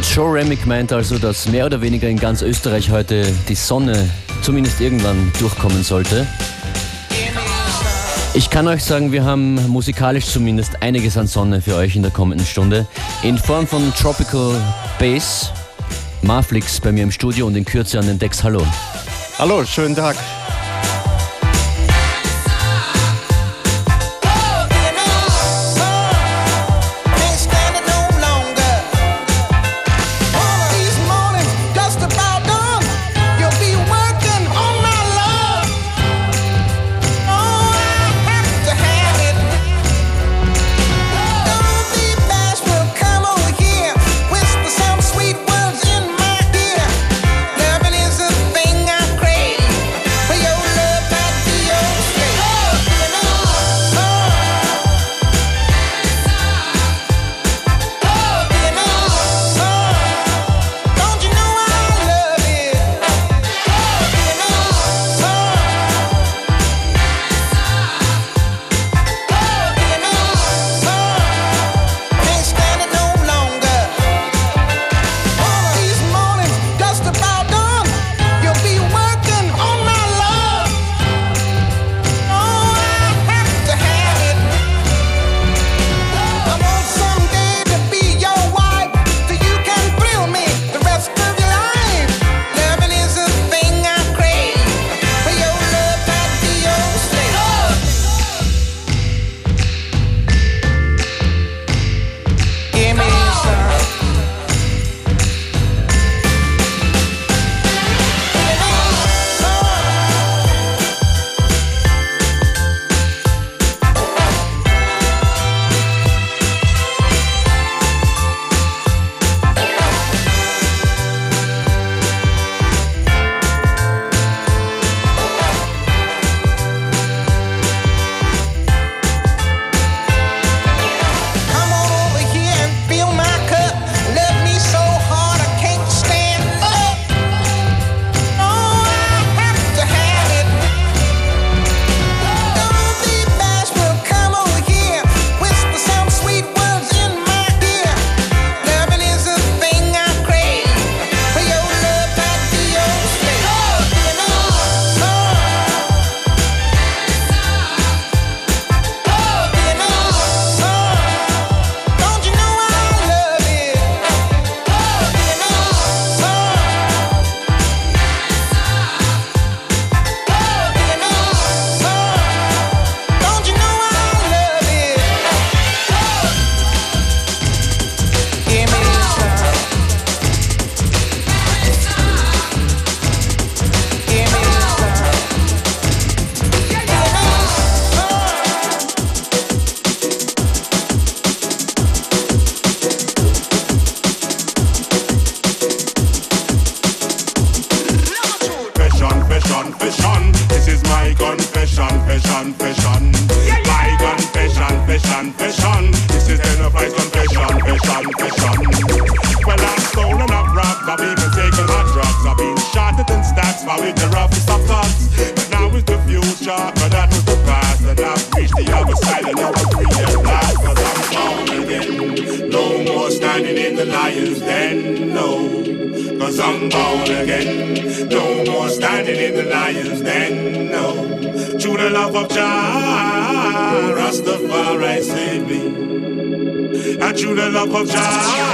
Joe Remick meint also, dass mehr oder weniger in ganz Österreich heute die Sonne zumindest irgendwann durchkommen sollte. Ich kann euch sagen, wir haben musikalisch zumindest einiges an Sonne für euch in der kommenden Stunde. In Form von Tropical Bass, Marflix bei mir im Studio und in Kürze an den Decks. Hallo. Hallo, schönen Tag. of Jah.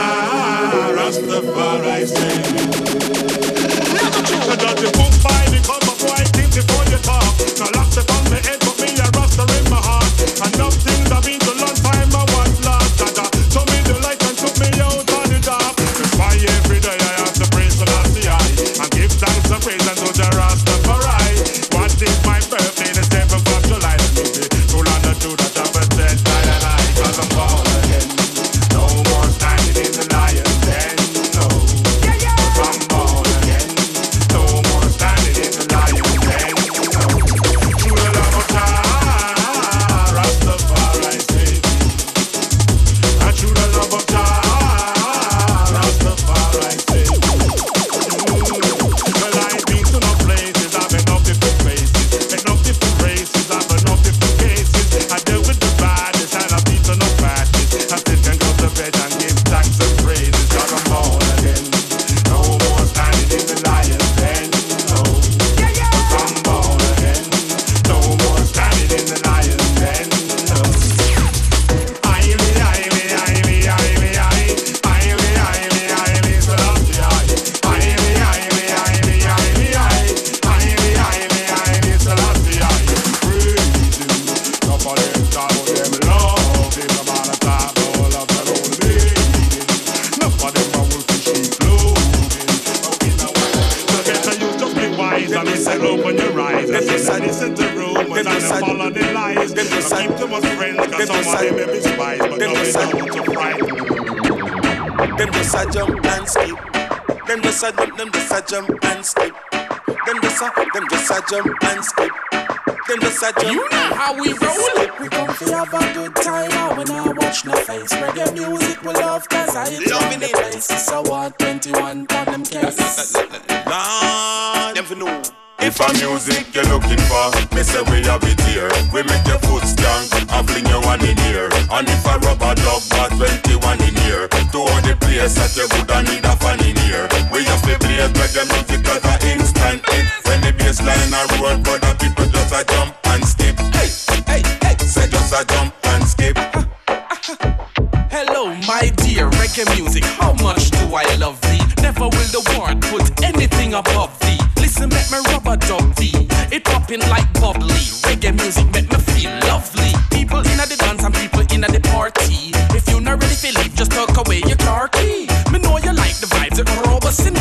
Hello, my dear reggae music. How much do I love thee? Never will the world put anything above thee. Listen, make me rubber dub thee. It popping like bubbly. Reggae music make me feel lovely. People in the dance and people in the party. If you're not ready to just tuck away your car key. Me know you like the vibes, it robust and.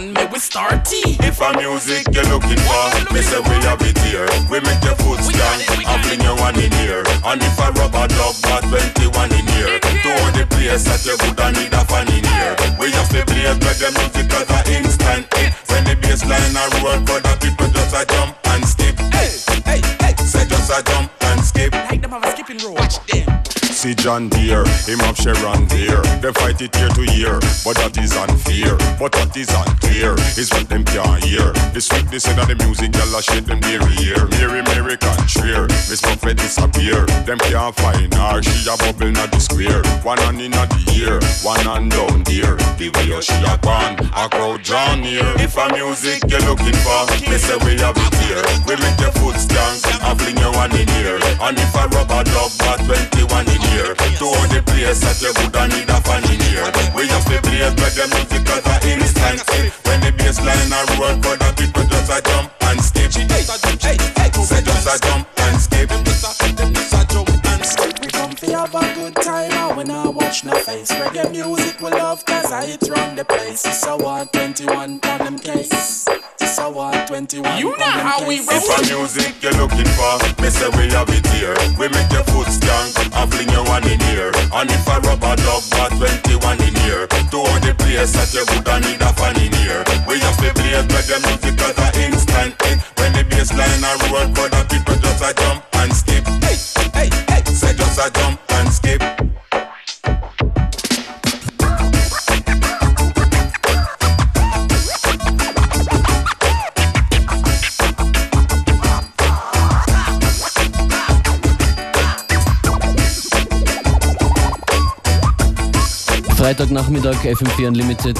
Fun, me we start tea. If a music you're looking for, me say we have it here. We make your foot stand and fling you one in here. And if a rubber dub got 21 in here, to all the place that you woulda need a fan in here. We have to play reggae music as a instant hit. When the bass line a roll, but the people just a jump and skip. Hey, hey, hey, say just a jump and skip. Like them have a skipping rope. Watch them. See John Deere, him have Sharon Deere. They fight it year to year, but that is unfair. But what is unclear is what them can't hear. The sweetness in the music, y'all a shade them near ear. Mary, Mary contraire, Miss Buffett disappear. Them can't find her, she a bubble not the square. One hand in the ear, one hand down there. The way she a gone, a crowd drawn near. If a music you're looking for, me say we have it here. We make your foot stank and fling you one in here. And if a rubber dub got 21 in here, to all the place that you woulda need a fan in here. We have to play reggae music as a instant hit. When the bass line a roll, but the people just a jump and skip. Hey, hey, hey, say just a jump and skip. Them just a, just a jump and skip. We come have a good time and when I watch no face. Reggae music we love cause I it run the place. So what 21 on them case. So what 21 You know how we case. roll. If a music you're looking for, me say we have it here. We make your foot stank and fling you one in here. And if I rub a rubber dub got 21 in here, to all the place that you woulda need a fan in here. We have to play reggae music as a instant hit. When the bass line a roll, but the people just a jump and skip. Hey, hey, hey, say just a jump and skip. Freitagnachmittag FM4 Unlimited.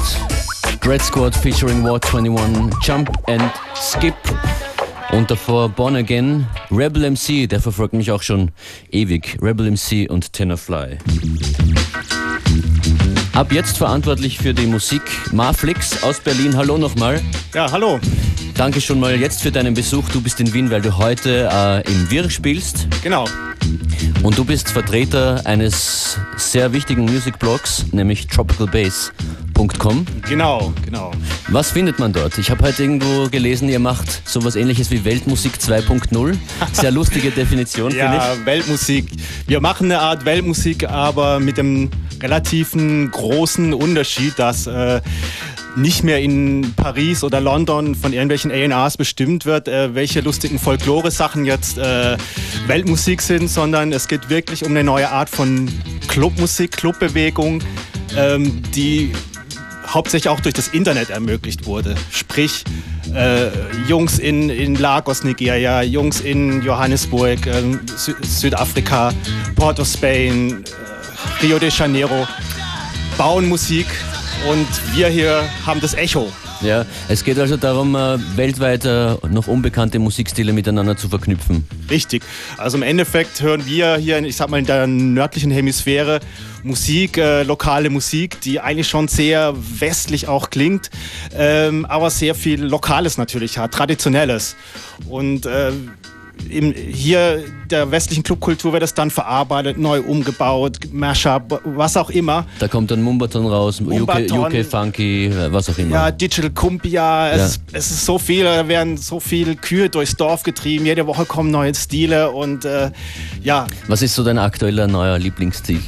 Dread Squad featuring War 21 Jump and Skip. Und davor Born Again, Rebel MC, der verfolgt mich auch schon ewig. Rebel MC und Tenor-Fly. Ab jetzt verantwortlich für die Musik Marflix aus Berlin. Hallo nochmal. Ja, hallo. Danke schon mal jetzt für deinen Besuch. Du bist in Wien, weil du heute äh, im Wirr spielst. Genau. Und du bist Vertreter eines sehr wichtigen Musikblogs, nämlich tropicalbass.com. Genau, genau. Was findet man dort? Ich habe heute irgendwo gelesen, ihr macht sowas ähnliches wie Weltmusik 2.0. Sehr lustige Definition, finde Ja, Weltmusik. Wir machen eine Art Weltmusik, aber mit dem relativen großen Unterschied, dass äh, nicht mehr in Paris oder London von irgendwelchen A&Rs bestimmt wird, äh, welche lustigen Folklore-Sachen jetzt äh, Weltmusik sind, sondern es geht wirklich um eine neue Art von Clubmusik, Clubbewegung, ähm, die hauptsächlich auch durch das Internet ermöglicht wurde. Sprich, äh, Jungs in, in Lagos, Nigeria, Jungs in Johannesburg, ähm, Sü Südafrika, Port of Spain, äh, Rio de Janeiro bauen Musik und wir hier haben das Echo. Ja, es geht also darum, äh, weltweit äh, noch unbekannte Musikstile miteinander zu verknüpfen. Richtig. Also im Endeffekt hören wir hier, ich sag mal, in der nördlichen Hemisphäre Musik, äh, lokale Musik, die eigentlich schon sehr westlich auch klingt, ähm, aber sehr viel Lokales natürlich hat, Traditionelles. Und äh, im, hier der westlichen Clubkultur wird das dann verarbeitet, neu umgebaut, Mashup, was auch immer. Da kommt dann Mumbaton raus, Mumbaton. UK, UK Funky, was auch immer. Ja, Digital Cumbia, es, Ja. ist, es ist so viel, da werden so viele Kühe durchs Dorf getrieben, jede Woche kommen neue Stile und äh, ja, Was ist so dein aktueller neuer Lieblingsstil?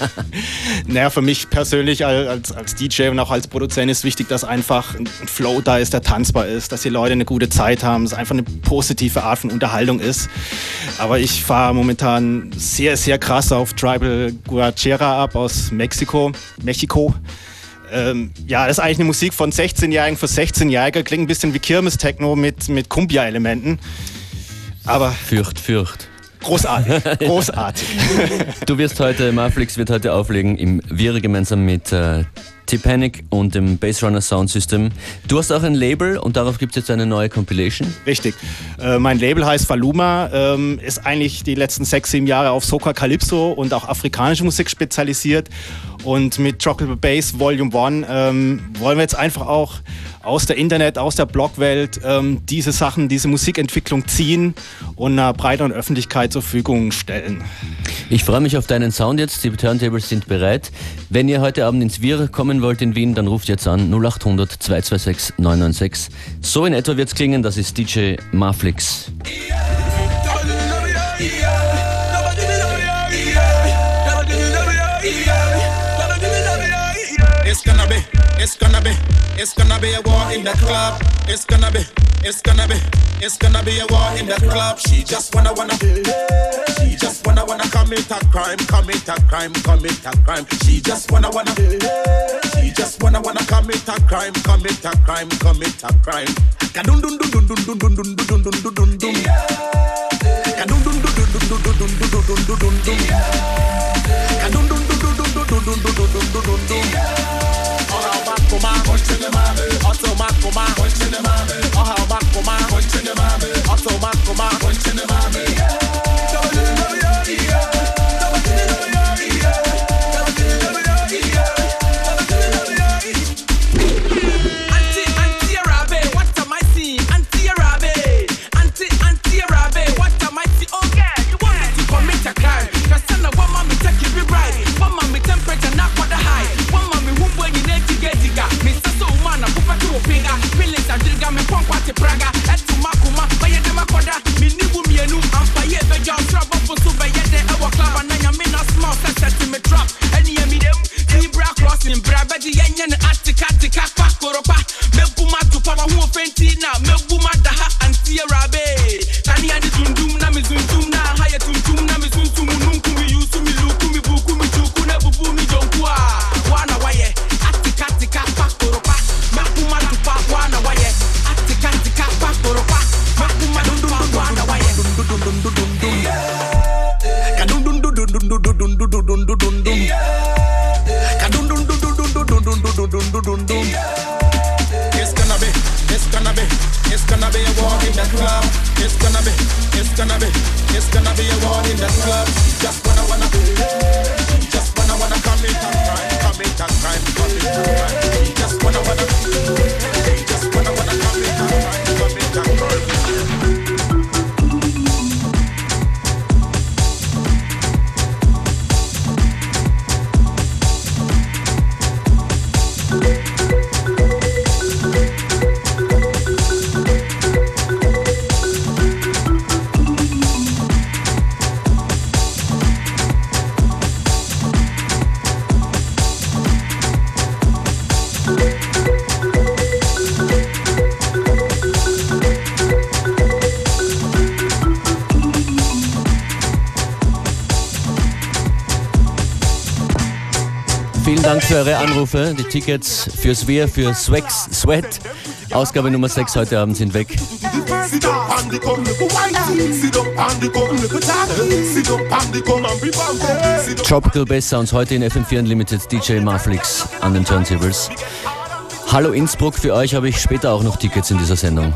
naja, für mich persönlich als, als, DJ und auch als Produzent ist wichtig, dass einfach ein Flow da ist, der tanzbar ist, dass die Leute eine gute Zeit haben, es einfach eine positive Art von Unterhaltung ist. Aber ich fahre momentan sehr, sehr krass auf Tribal Guachera ab aus Mexiko. Mexiko. Ähm, ja, das ist eigentlich eine Musik von 16-Jährigen für 16-Jährige. Klingt ein bisschen wie Kirmes-Techno mit, mit Kumbia-Elementen. Aber Fürcht, fürcht. großartig, großartig. Du wirst heute, Marflix wird heute auflegen im Vire gemeinsam mit äh, T-Panic und dem Bassrunner Sound System. Du hast auch ein Label und darauf gibt es jetzt eine neue Compilation. Richtig. Äh, mein Label heißt Faluma, ähm, ist eigentlich die letzten sechs, sieben Jahre auf Soca Calypso und auch afrikanische Musik spezialisiert. Und mit Tropical Bass Volume 1 ähm, wollen wir jetzt einfach auch aus der Internet, aus der Blogwelt ähm, diese Sachen, diese Musikentwicklung ziehen und einer breiteren Öffentlichkeit zur Verfügung stellen. Ich freue mich auf deinen Sound jetzt. Die Turntables sind bereit. Wenn ihr heute Abend ins Wir kommen wollt in Wien, dann ruft jetzt an 0800 226 996. So in etwa wird es klingen. Das ist DJ Marflix. It's it's gonna be, it's gonna be a war in the club. It's gonna be, it's gonna be, it's gonna be a war in the club. She just wanna wanna, she just wanna wanna commit a crime, commit a crime, commit a crime. She just wanna wanna, she just wanna wanna commit a crime, commit a crime, commit a crime. Kadun dun dun dun dun dun dun dun dun dun dun dun dun. Kadun dun dun dun dun dun dun dun dun dun dun dun dun. Kadun dun dun dun dun dun dun dun dun dun dun dun kuma, kościele mamy, o co ma kuma, kościele mamy, ocha ma kuma, kościele mamy, o co ma kuma, mamy. Vielen Dank für eure Anrufe. Die Tickets fürs Wir, für Swex, Sweat. Ausgabe Nummer 6 heute Abend sind weg. Tropical Bass Sounds heute in FM4 Unlimited DJ Marflix an den Turntables. Hallo Innsbruck, für euch habe ich später auch noch Tickets in dieser Sendung.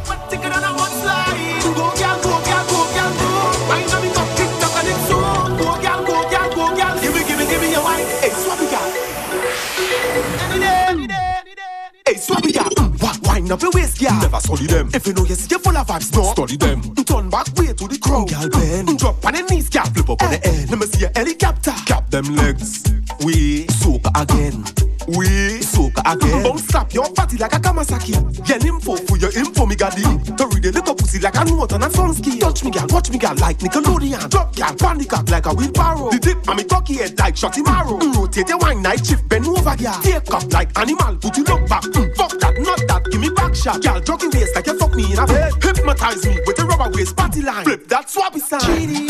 Hey, swap it out. Mm, Wine your waist, girl. Never study them. If you know you see you full of vibes, no. Study them. Mm, mm, turn back way to the crowd, Girl, bend. Mm, drop on your knees, girl. Flip up on eh, the end. Eh, let me see your helicopter. Cap them legs. We soca again. We soca again. Bounce slap your fatty like a Kamasaki. Get info for your info, me it. To read a little pussy like a note on a sunscreen. Touch me, girl, watch me, girl, like Nickelodeon. Drop, girl, bandy cock like a wheelbarrow. The tip, and me cocky head like shotty marrow. Mm, rotate your wine night shift, bend over, girl. Take up like animal, put you look back. Mm, fuck that, not that, give me back shot. Girl, jogging waist like you fuck me in a bed. Hypnotize me with the rubber waist party line. Flip that swappy sign.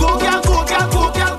Go, girl, go, girl, go, girl,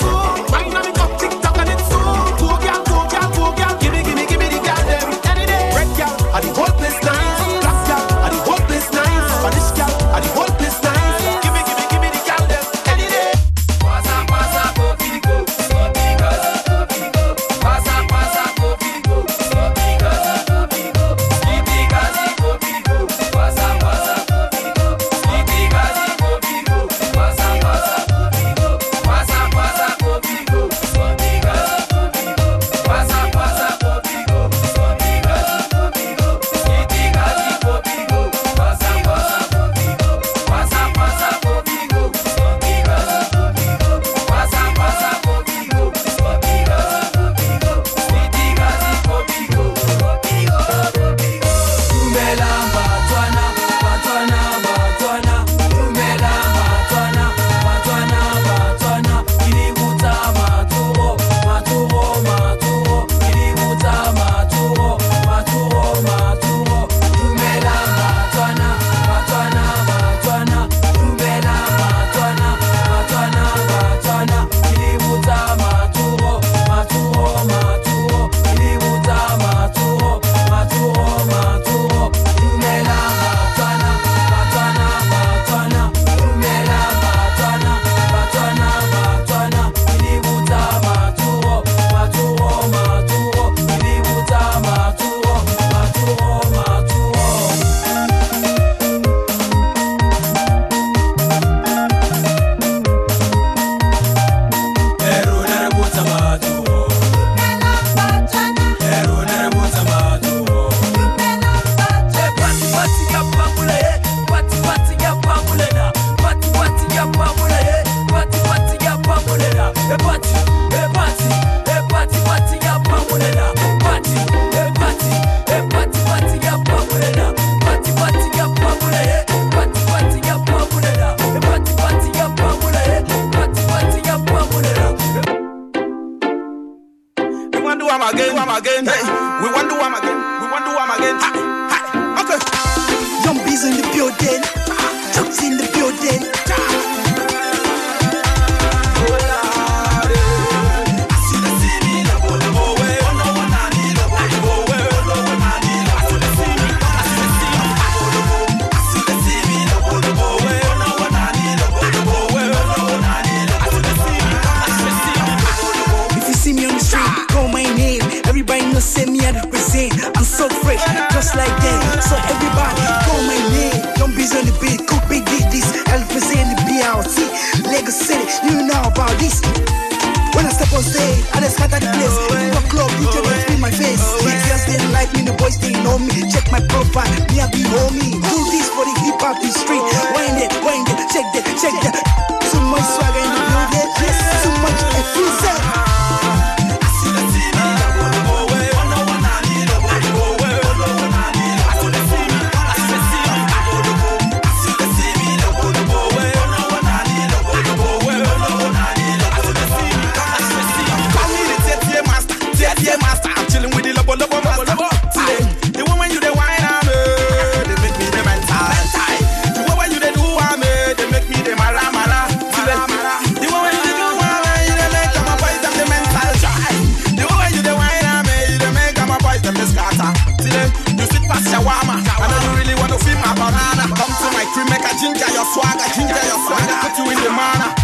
Crib, make a ginger your swagger, ginger your swagger, put you in the manner.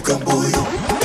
Camboyo.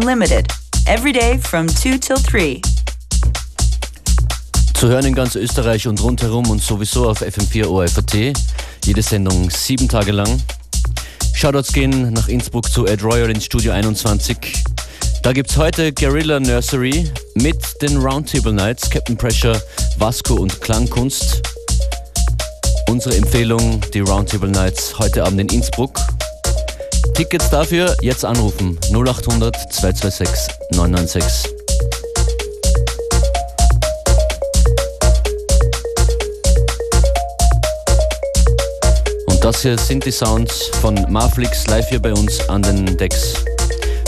Unlimited. every day from 2 till 3. Zu hören in ganz Österreich und rundherum und sowieso auf FM4 ORFAT. Jede Sendung sieben Tage lang. Shoutouts gehen nach Innsbruck zu Ed Royal ins Studio 21. Da gibt's heute Guerrilla Nursery mit den Roundtable Nights, Captain Pressure, Vasco und Klangkunst. Unsere Empfehlung, die Roundtable Nights heute Abend in Innsbruck. Tickets dafür jetzt anrufen 0800 226 996. Und das hier sind die Sounds von Marflix live hier bei uns an den Decks.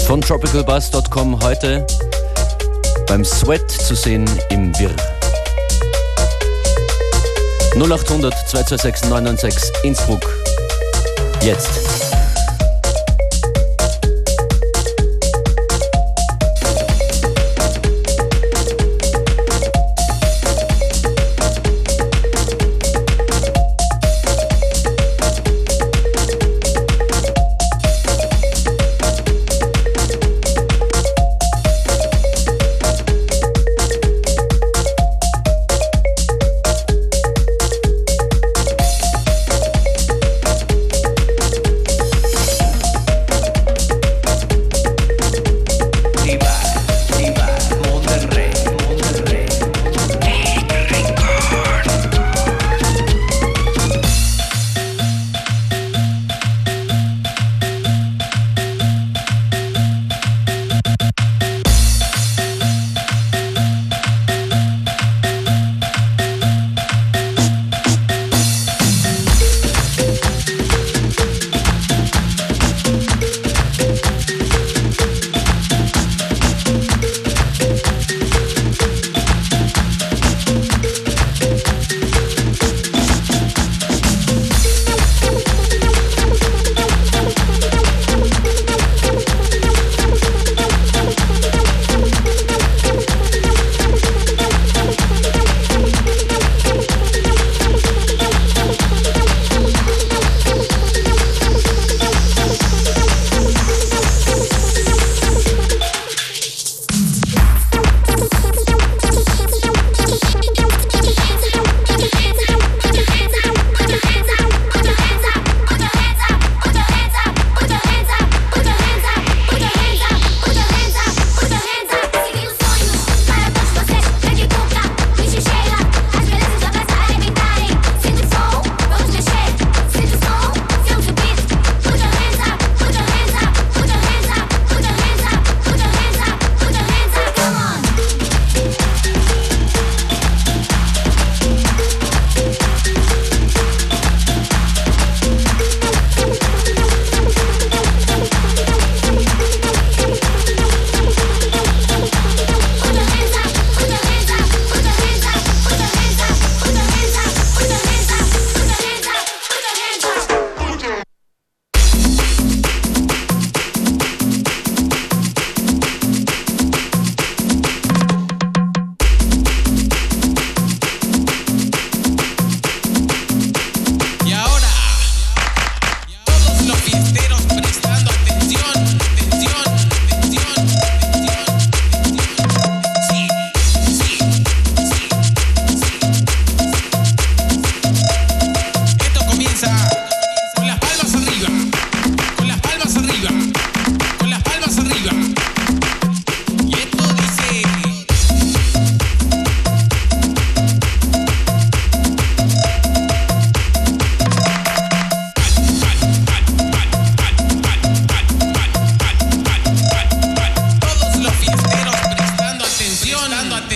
Von tropicalbus.com heute beim Sweat zu sehen im Wirr. 0800 226 996 Innsbruck. Jetzt.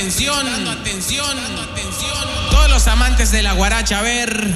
atención, dando atención, dando atención. Todos los amantes de la guaracha, a ver.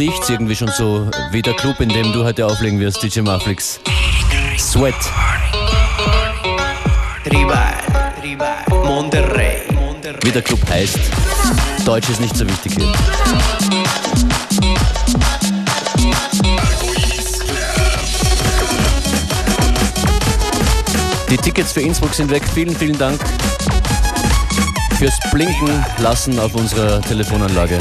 Riecht irgendwie schon so wie der Club, in dem du heute auflegen wirst, DJ Maflix. Sweat. Wie der Club heißt. Deutsch ist nicht so wichtig hier. Die Tickets für Innsbruck sind weg. Vielen, vielen Dank fürs Blinken lassen auf unserer Telefonanlage.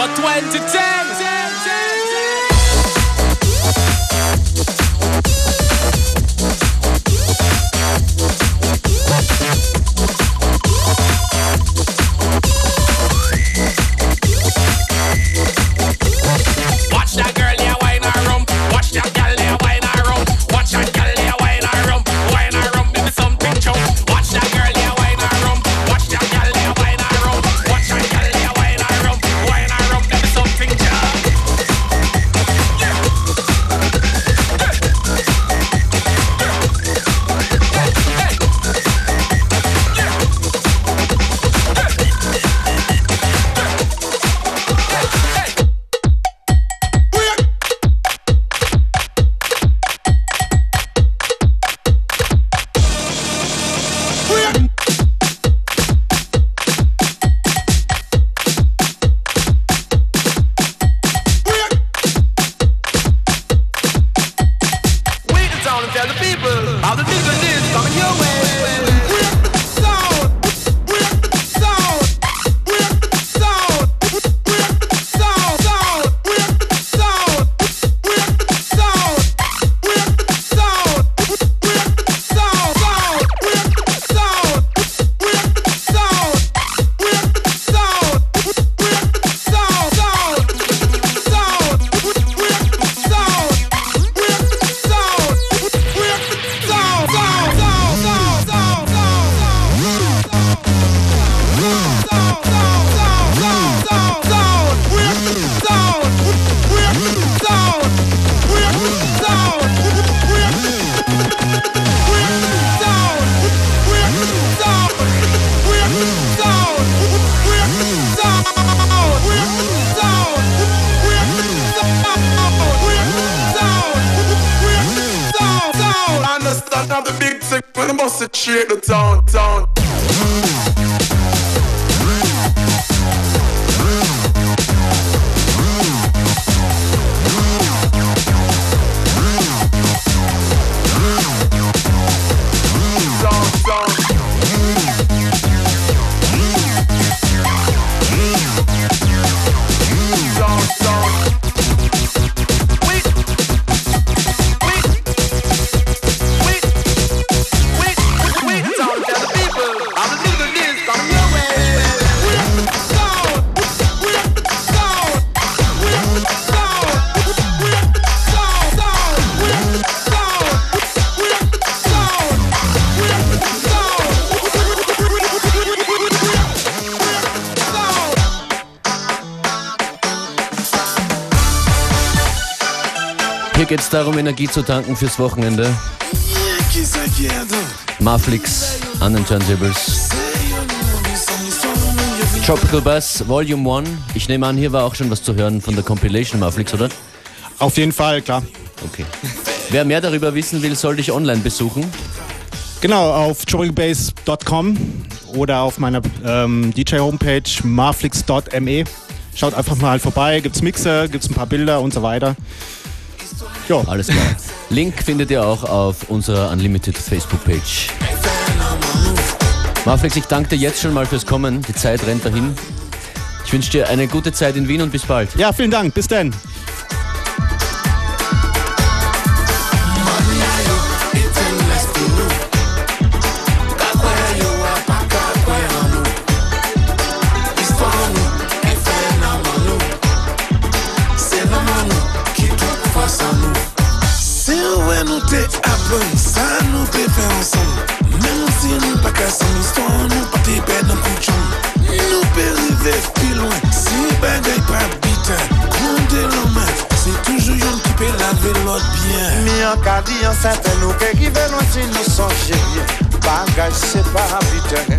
for 2010. shit the tongue, town. Energie zu tanken fürs Wochenende. Maflix an den Turntables. Tropical Bass Volume 1. Ich nehme an, hier war auch schon was zu hören von der Compilation Maflix, oder? Auf jeden Fall, klar. Okay. Wer mehr darüber wissen will, soll dich online besuchen. Genau, auf tropicalbass.com oder auf meiner ähm, DJ-Homepage maflix.me. Schaut einfach mal vorbei, gibt's Mixer, gibt's ein paar Bilder und so weiter. Ja. Alles klar. Link findet ihr auch auf unserer Unlimited Facebook-Page. Marflex, ich danke dir jetzt schon mal fürs Kommen. Die Zeit rennt dahin. Ich wünsche dir eine gute Zeit in Wien und bis bald. Ja, vielen Dank. Bis dann. an ka di an seten nou ke rive lwen si nou sonje. Bagaj se pa habite.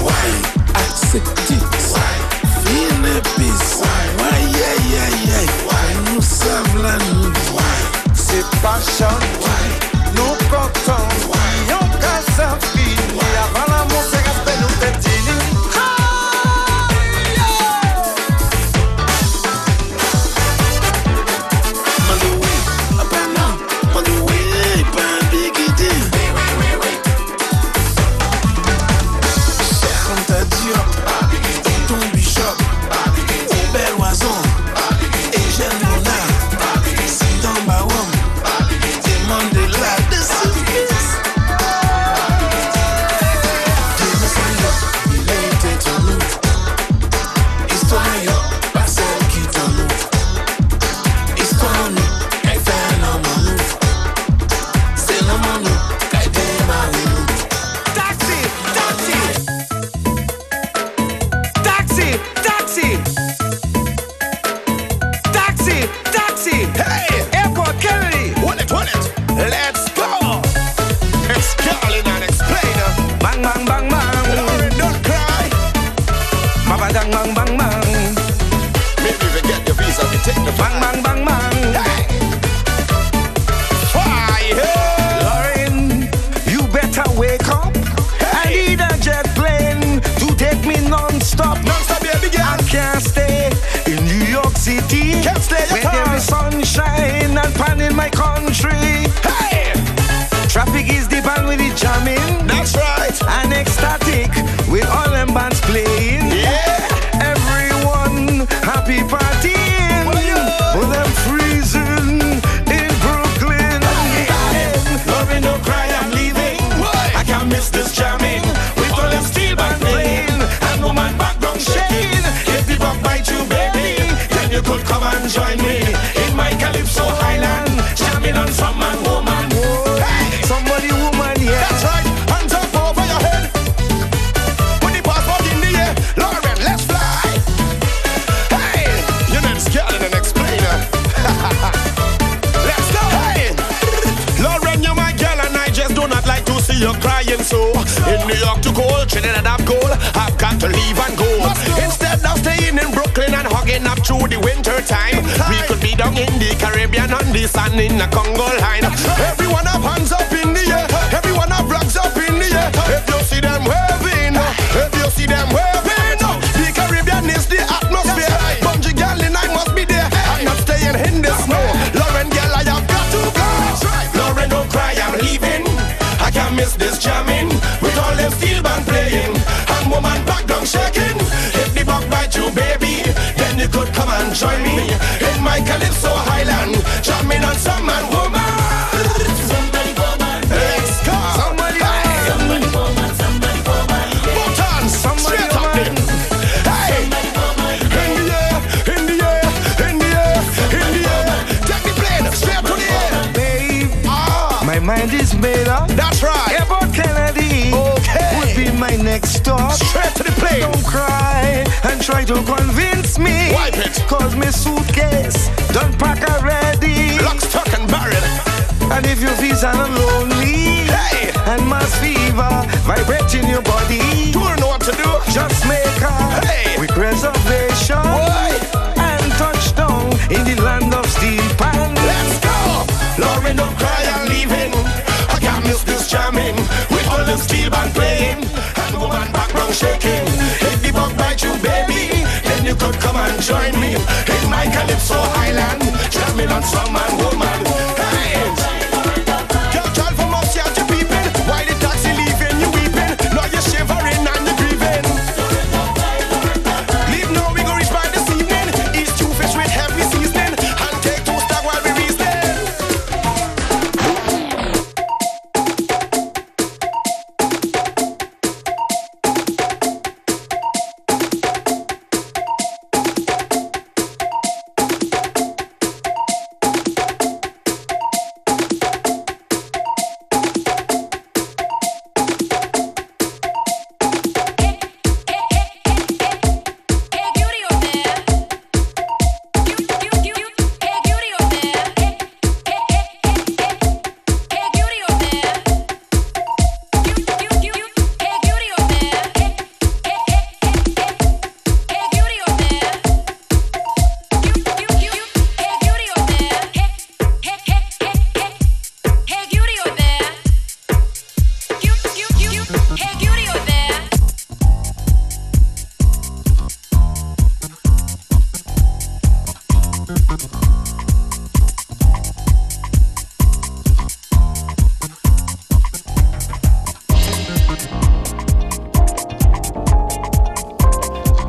Woy, akseptis Fine pis Woy, ye ye ye Nou sav la nou. Se pa chan Nou kontan. Yon ka sav on in the Congo line. Everyone have hands up in the air. Everyone have flags up in the air. If you see them waving, if you see them waving, the Caribbean is the atmosphere. Bungee girl and I must be there. I'm not staying in the snow. Lauren girl, I have got to go. Lauren, don't cry, I'm leaving. I can't miss this jamming with all them steel band playing and woman back down shaking. If the bug bite you, baby, then you could come and join me in my calypso jamming on some man, woman. Somebody, woman. Let's go. Somebody, Somebody, woman. Somebody, woman. Put on Somebody, straight up woman. then. Hey. In the air, in the air, in the air, in the air. Take the plane straight to the air. babe. Ah, My mind is made up. that's right. Airport Kennedy Okay. would be my next stop. Straight to the plane. Don't cry and try to convince me. Wipe it. Cause my suitcase And if you feel so lonely Hey. and mass fever vibrating your body, You don't know what to do. just make a Hey. quick reservation Why? and touch down in the land of steel pan. Let's go. Lauren, don't cry, I'm leaving. I can't miss this jamming with all the steel band playing and woman background shaking. If the bug bite you, baby, then you could come and join me in my calypso island, jamming on some man, woman.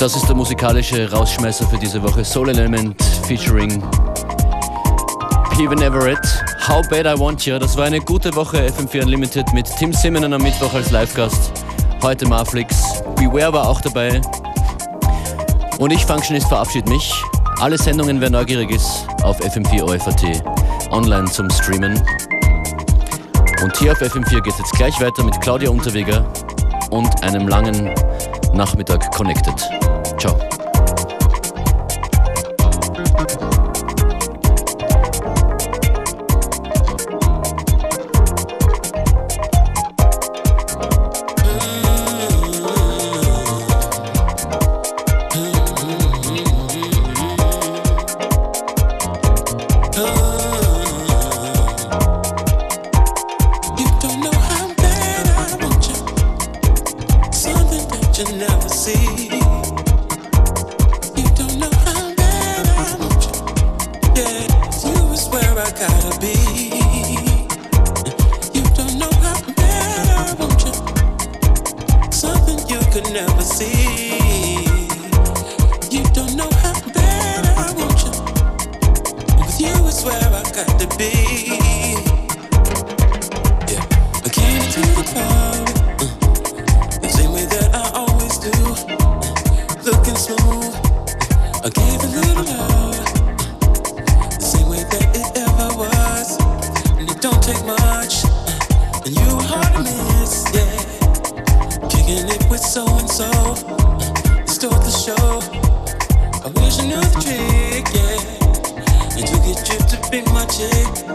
Das ist der musikalische Rausschmeißer für diese Woche. Soul Element featuring Peven Everett. How Bad I Want You. Das war eine gute Woche FM4 Unlimited mit Tim Simonen am Mittwoch als Live-Gast. Heute Marflix. Beware war auch dabei. Und ich, Functionist, verabschiede mich. Alle Sendungen, wer neugierig ist, auf FM4 OFAT online zum Streamen. Und hier auf FM4 geht es jetzt gleich weiter mit Claudia Unterweger und einem langen Nachmittag Connected. shake